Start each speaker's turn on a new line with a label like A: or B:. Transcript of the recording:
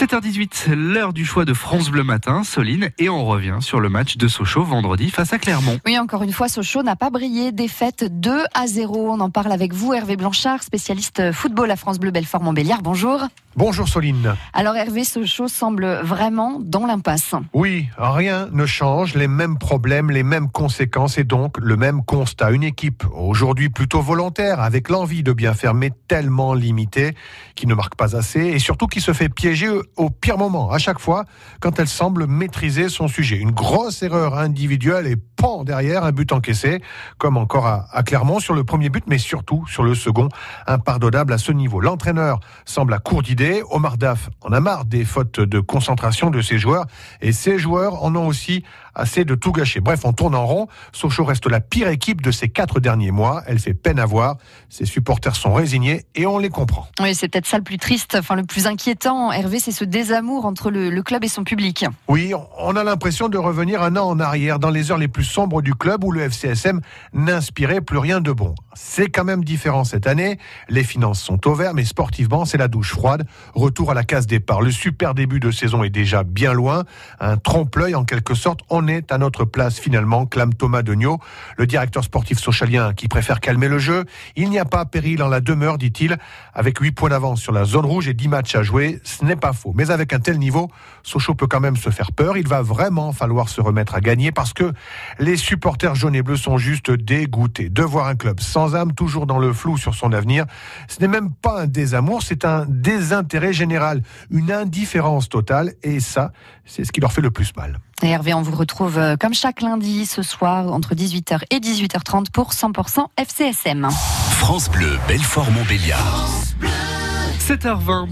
A: 7h18, l'heure du choix de France Bleu Matin, Soline, et on revient sur le match de Sochaux vendredi face à Clermont.
B: Oui, encore une fois, Sochaux n'a pas brillé. Défaite 2 à 0. On en parle avec vous, Hervé Blanchard, spécialiste football à France Bleu Belfort-Montbéliard. Bonjour.
C: Bonjour Soline.
B: Alors Hervé, Sochaux semble vraiment dans l'impasse.
C: Oui, rien ne change, les mêmes problèmes, les mêmes conséquences et donc le même constat. Une équipe aujourd'hui plutôt volontaire, avec l'envie de bien faire, mais tellement limitée, qui ne marque pas assez et surtout qui se fait piéger au pire moment, à chaque fois, quand elle semble maîtriser son sujet. Une grosse erreur individuelle et pan derrière, un but encaissé, comme encore à, à Clermont sur le premier but, mais surtout sur le second, impardonnable à ce niveau. L'entraîneur semble à court d'idées Omar Daf en a marre des fautes de concentration de ses joueurs et ses joueurs en ont aussi assez de tout gâcher. Bref, on tourne en rond. Sochaux reste la pire équipe de ces quatre derniers mois. Elle fait peine à voir. Ses supporters sont résignés et on les comprend.
B: Oui, c'est peut-être ça le plus triste, enfin le plus inquiétant. Hervé, c'est ce désamour entre le, le, club et son public.
C: Oui, on a l'impression de revenir un an en arrière, dans les heures les plus sombres du club où le FCSM n'inspirait plus rien de bon. C'est quand même différent cette année. Les finances sont au vert, mais sportivement, c'est la douche froide. Retour à la case départ. Le super début de saison est déjà bien loin. Un trompe-l'œil en quelque sorte. On est à notre place finalement, clame Thomas Degnaud, le directeur sportif socialien qui préfère calmer le jeu. Il n'y a pas péril en la demeure, dit-il, avec 8 points d'avance sur la zone rouge et 10 matchs à jouer. Ce n'est pas faux. Mais avec un tel niveau, Sochaux peut quand même se faire peur. Il va vraiment falloir se remettre à gagner parce que les supporters jaunes et bleus sont juste dégoûtés de voir un club sans âme, toujours dans le flou sur son avenir. Ce n'est même pas un désamour, c'est un désintérêt général, une indifférence totale et ça, c'est ce qui leur fait le plus mal.
B: Et Hervé, on vous retrouve euh, comme chaque lundi ce soir entre 18h et 18h30 pour 100% FCSM.
D: France Bleu, Belfort Montbéliard.
A: 7h20.